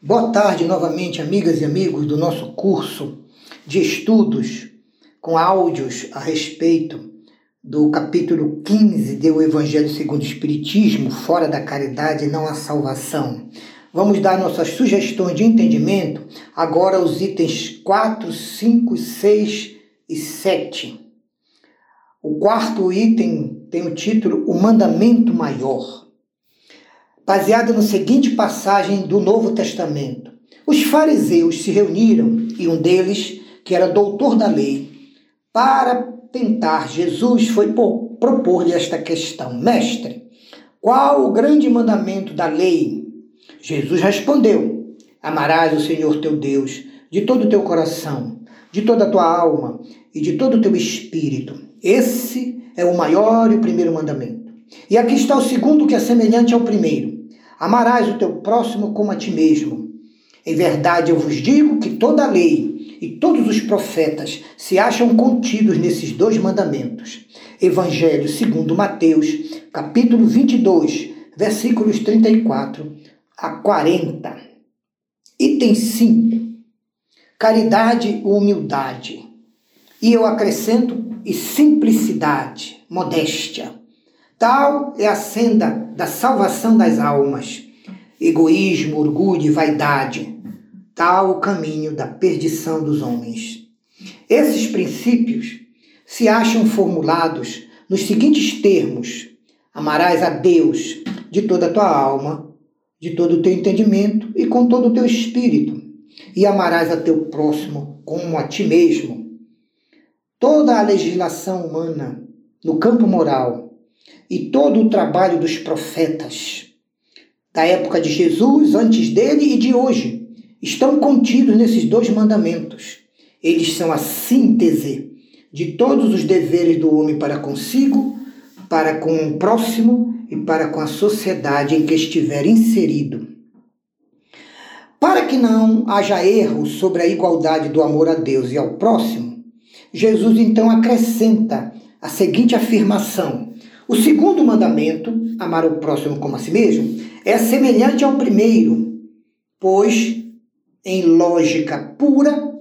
Boa tarde novamente, amigas e amigos do nosso curso de estudos com áudios a respeito do capítulo 15 do Evangelho segundo o Espiritismo, fora da caridade não há salvação. Vamos dar nossas sugestões de entendimento agora os itens 4, 5, 6 e 7. O quarto item tem o título O Mandamento Maior baseada na seguinte passagem do Novo Testamento. Os fariseus se reuniram e um deles, que era doutor da lei, para tentar Jesus, foi propor-lhe esta questão: Mestre, qual o grande mandamento da lei? Jesus respondeu: Amarás o Senhor teu Deus de todo o teu coração, de toda a tua alma e de todo o teu espírito. Esse é o maior e o primeiro mandamento. E aqui está o segundo, que é semelhante ao primeiro Amarás o teu próximo como a ti mesmo. Em verdade, eu vos digo que toda a lei e todos os profetas se acham contidos nesses dois mandamentos. Evangelho segundo Mateus, capítulo 22, versículos 34 a 40. Item 5. Caridade ou humildade. E eu acrescento e simplicidade, modéstia. Tal é a senda da salvação das almas. Egoísmo, orgulho e vaidade. Tal o caminho da perdição dos homens. Esses princípios se acham formulados nos seguintes termos: Amarás a Deus de toda a tua alma, de todo o teu entendimento e com todo o teu espírito, e amarás a teu próximo como a ti mesmo. Toda a legislação humana no campo moral e todo o trabalho dos profetas da época de Jesus, antes dele e de hoje, estão contidos nesses dois mandamentos. Eles são a síntese de todos os deveres do homem para consigo, para com o próximo e para com a sociedade em que estiver inserido. Para que não haja erro sobre a igualdade do amor a Deus e ao próximo, Jesus então acrescenta a seguinte afirmação: o segundo mandamento, amar o próximo como a si mesmo, é semelhante ao primeiro, pois, em lógica pura,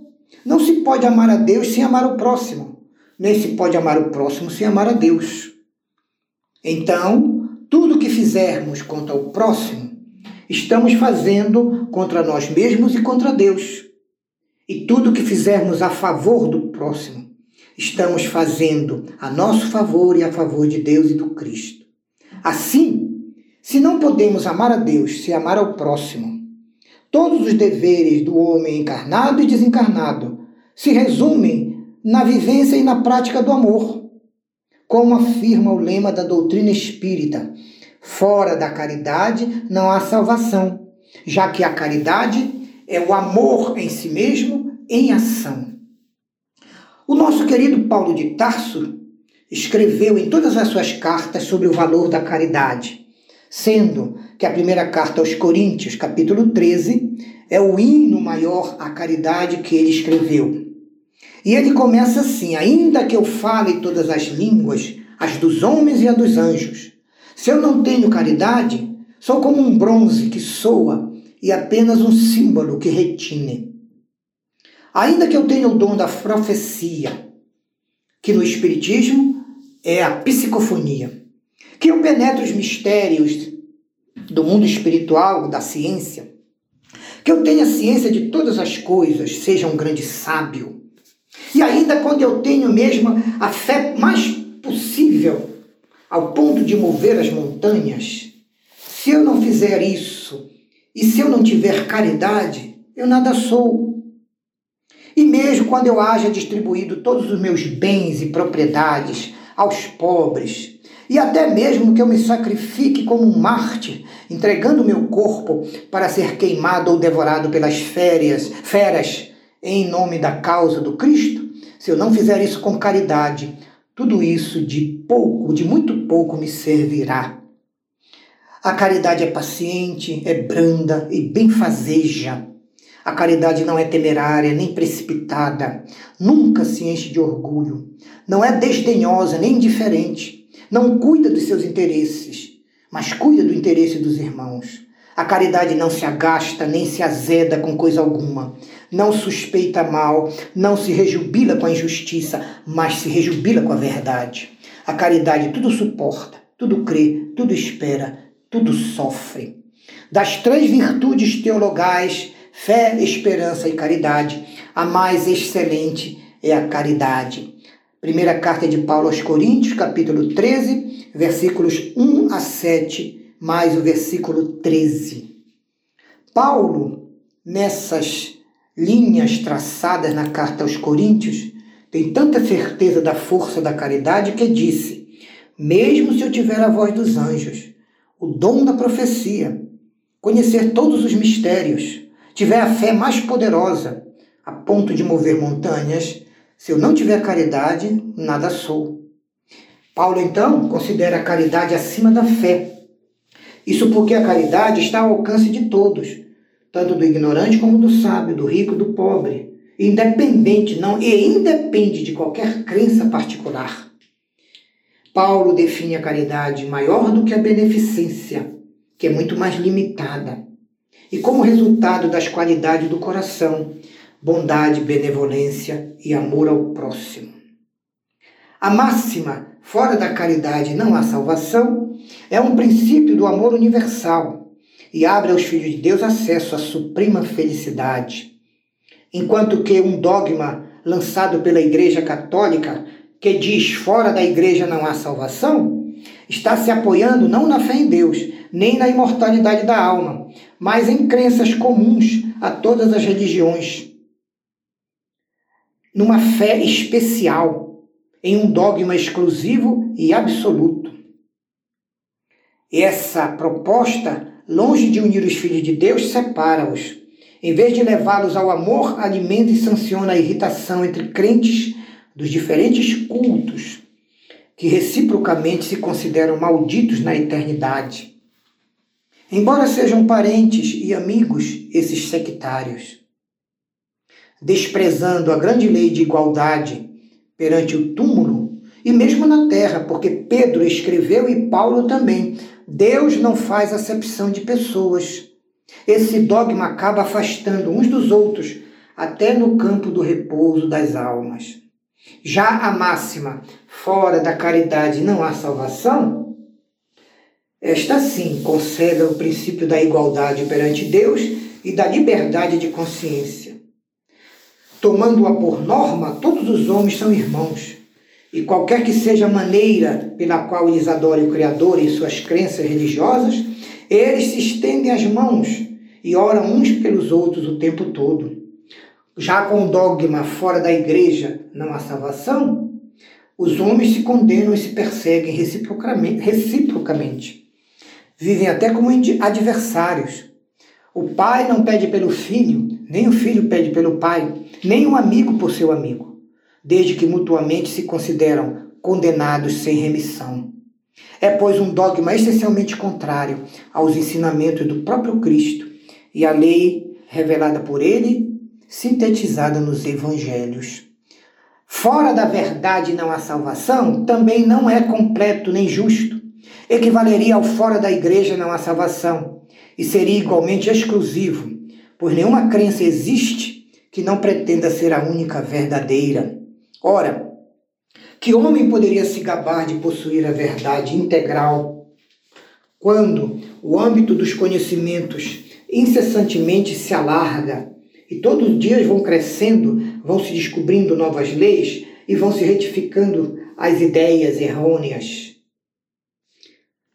não se pode amar a Deus sem amar o próximo, nem se pode amar o próximo sem amar a Deus. Então, tudo que fizermos contra o próximo, estamos fazendo contra nós mesmos e contra Deus. E tudo que fizermos a favor do próximo, estamos fazendo a nosso favor e a favor de Deus e do Cristo. Assim, se não podemos amar a Deus se amar ao próximo, todos os deveres do homem encarnado e desencarnado se resumem na vivência e na prática do amor. Como afirma o lema da doutrina espírita, fora da caridade não há salvação, já que a caridade é o amor em si mesmo em ação. O nosso querido Paulo de Tarso escreveu em todas as suas cartas sobre o valor da caridade, sendo que a primeira carta aos Coríntios, capítulo 13, é o hino maior à caridade que ele escreveu. E ele começa assim: Ainda que eu fale todas as línguas, as dos homens e as dos anjos, se eu não tenho caridade, sou como um bronze que soa e apenas um símbolo que retine. Ainda que eu tenha o dom da profecia, que no Espiritismo é a psicofonia, que eu penetre os mistérios do mundo espiritual, da ciência, que eu tenha ciência de todas as coisas, seja um grande sábio, e ainda quando eu tenho mesmo a fé mais possível, ao ponto de mover as montanhas, se eu não fizer isso, e se eu não tiver caridade, eu nada sou. E mesmo quando eu haja distribuído todos os meus bens e propriedades aos pobres, e até mesmo que eu me sacrifique como um mártir, entregando meu corpo para ser queimado ou devorado pelas férias, feras em nome da causa do Cristo, se eu não fizer isso com caridade, tudo isso de pouco, de muito pouco me servirá. A caridade é paciente, é branda e benfazeja. A caridade não é temerária nem precipitada, nunca se enche de orgulho, não é desdenhosa nem indiferente, não cuida dos seus interesses, mas cuida do interesse dos irmãos. A caridade não se agasta nem se azeda com coisa alguma. Não suspeita mal, não se rejubila com a injustiça, mas se rejubila com a verdade. A caridade tudo suporta, tudo crê, tudo espera, tudo sofre. Das três virtudes teologais, fé, esperança e caridade, a mais excelente é a caridade. Primeira carta de Paulo aos Coríntios, capítulo 13, versículos 1 a 7, mais o versículo 13. Paulo, nessas linhas traçadas na carta aos Coríntios, tem tanta certeza da força da caridade que disse: Mesmo se eu tiver a voz dos anjos, o dom da profecia, conhecer todos os mistérios, tiver a fé mais poderosa, a ponto de mover montanhas, se eu não tiver caridade, nada sou. Paulo, então, considera a caridade acima da fé. Isso porque a caridade está ao alcance de todos, tanto do ignorante como do sábio, do rico e do pobre, independente não e independe de qualquer crença particular. Paulo define a caridade maior do que a beneficência, que é muito mais limitada, e como resultado das qualidades do coração, bondade, benevolência e amor ao próximo. A máxima, fora da caridade não há salvação, é um princípio do amor universal e abre aos filhos de Deus acesso à suprema felicidade. Enquanto que um dogma lançado pela Igreja Católica, que diz fora da igreja não há salvação, está se apoiando não na fé em Deus, nem na imortalidade da alma, mas em crenças comuns a todas as religiões, numa fé especial, em um dogma exclusivo e absoluto. Essa proposta, longe de unir os filhos de Deus, separa-os. Em vez de levá-los ao amor, alimenta e sanciona a irritação entre crentes dos diferentes cultos, que reciprocamente se consideram malditos na eternidade. Embora sejam parentes e amigos, esses sectários desprezando a grande lei de igualdade perante o túmulo e mesmo na terra, porque Pedro escreveu e Paulo também. Deus não faz acepção de pessoas. Esse dogma acaba afastando uns dos outros até no campo do repouso das almas. Já a máxima, fora da caridade não há salvação, esta sim consagra o princípio da igualdade perante Deus e da liberdade de consciência tomando-a por norma, todos os homens são irmãos. E qualquer que seja a maneira pela qual eles adorem o Criador em suas crenças religiosas, eles se estendem as mãos e oram uns pelos outros o tempo todo. Já com o dogma fora da igreja não há salvação, os homens se condenam e se perseguem reciprocamente. reciprocamente. Vivem até como adversários. O pai não pede pelo filho, nem o filho pede pelo pai, nem um amigo por seu amigo, desde que mutuamente se consideram condenados sem remissão. É, pois, um dogma essencialmente contrário aos ensinamentos do próprio Cristo e à lei revelada por ele, sintetizada nos evangelhos. Fora da verdade não há salvação, também não é completo nem justo. Equivaleria ao fora da igreja não há salvação e seria igualmente exclusivo, pois nenhuma crença existe que não pretenda ser a única verdadeira. Ora, que homem poderia se gabar de possuir a verdade integral quando o âmbito dos conhecimentos incessantemente se alarga e todos os dias vão crescendo, vão se descobrindo novas leis e vão se retificando as ideias errôneas?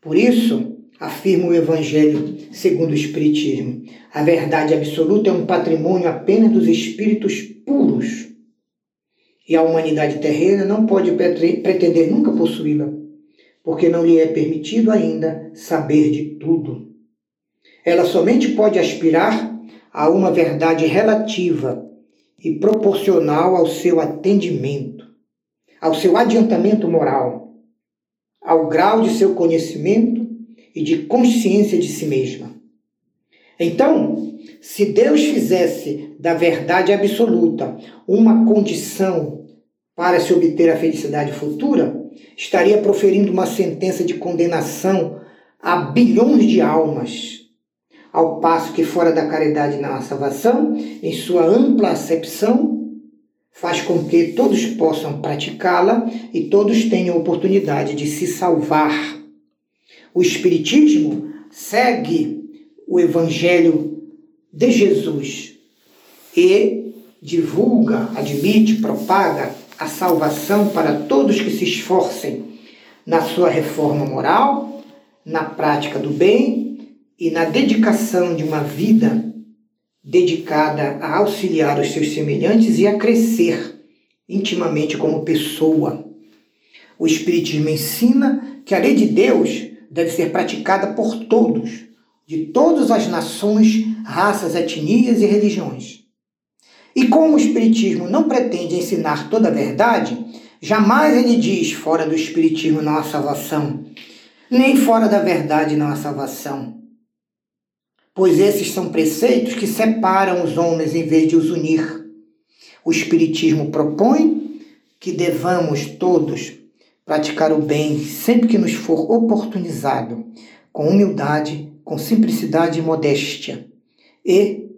Por isso, afirma o Evangelho segundo o Espiritismo. A verdade absoluta é um patrimônio apenas dos espíritos puros. E a humanidade terrena não pode pretender nunca possuí-la, porque não lhe é permitido ainda saber de tudo. Ela somente pode aspirar a uma verdade relativa e proporcional ao seu atendimento, ao seu adiantamento moral, ao grau de seu conhecimento e de consciência de si mesma. Então, se Deus fizesse da verdade absoluta uma condição para se obter a felicidade futura, estaria proferindo uma sentença de condenação a bilhões de almas. ao passo que fora da caridade não há salvação, em sua ampla acepção, faz com que todos possam praticá-la e todos tenham oportunidade de se salvar. O Espiritismo segue o Evangelho de Jesus e divulga, admite, propaga a salvação para todos que se esforcem na sua reforma moral, na prática do bem e na dedicação de uma vida dedicada a auxiliar os seus semelhantes e a crescer intimamente como pessoa. O Espiritismo ensina que a lei de Deus deve ser praticada por todos, de todas as nações, raças, etnias e religiões. E como o Espiritismo não pretende ensinar toda a verdade, jamais ele diz fora do Espiritismo não há salvação, nem fora da verdade não há salvação pois esses são preceitos que separam os homens em vez de os unir. O Espiritismo propõe que devamos todos praticar o bem sempre que nos for oportunizado, com humildade, com simplicidade e modéstia, e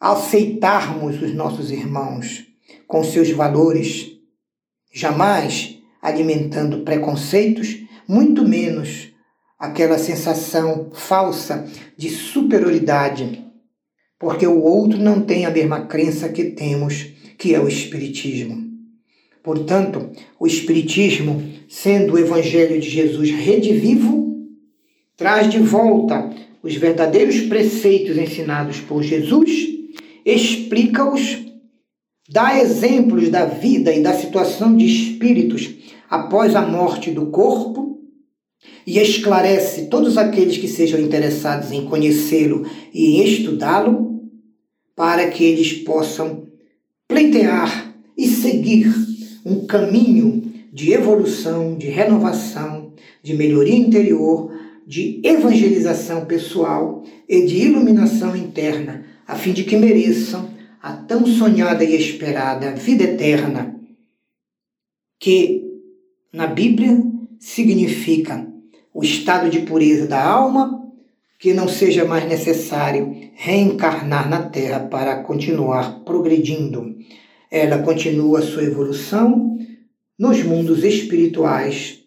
aceitarmos os nossos irmãos com seus valores, jamais alimentando preconceitos, muito menos aquela sensação falsa de superioridade, porque o outro não tem a mesma crença que temos, que é o Espiritismo. Portanto, o Espiritismo, sendo o Evangelho de Jesus redivivo, traz de volta os verdadeiros preceitos ensinados por Jesus, explica-os, dá exemplos da vida e da situação de espíritos após a morte do corpo e esclarece todos aqueles que sejam interessados em conhecê-lo e estudá-lo, para que eles possam pleitear e seguir um caminho de evolução, de renovação, de melhoria interior, de evangelização pessoal e de iluminação interna, a fim de que mereçam a tão sonhada e esperada vida eterna, que na Bíblia significa o estado de pureza da alma, que não seja mais necessário reencarnar na Terra para continuar progredindo. Ela continua sua evolução nos mundos espirituais.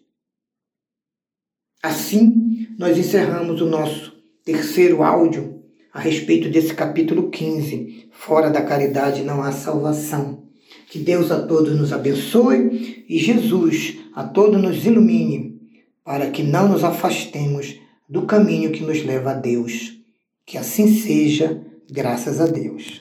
Assim, nós encerramos o nosso terceiro áudio a respeito desse capítulo 15. Fora da caridade não há salvação. Que Deus a todos nos abençoe e Jesus a todos nos ilumine para que não nos afastemos do caminho que nos leva a Deus. Que assim seja, graças a Deus.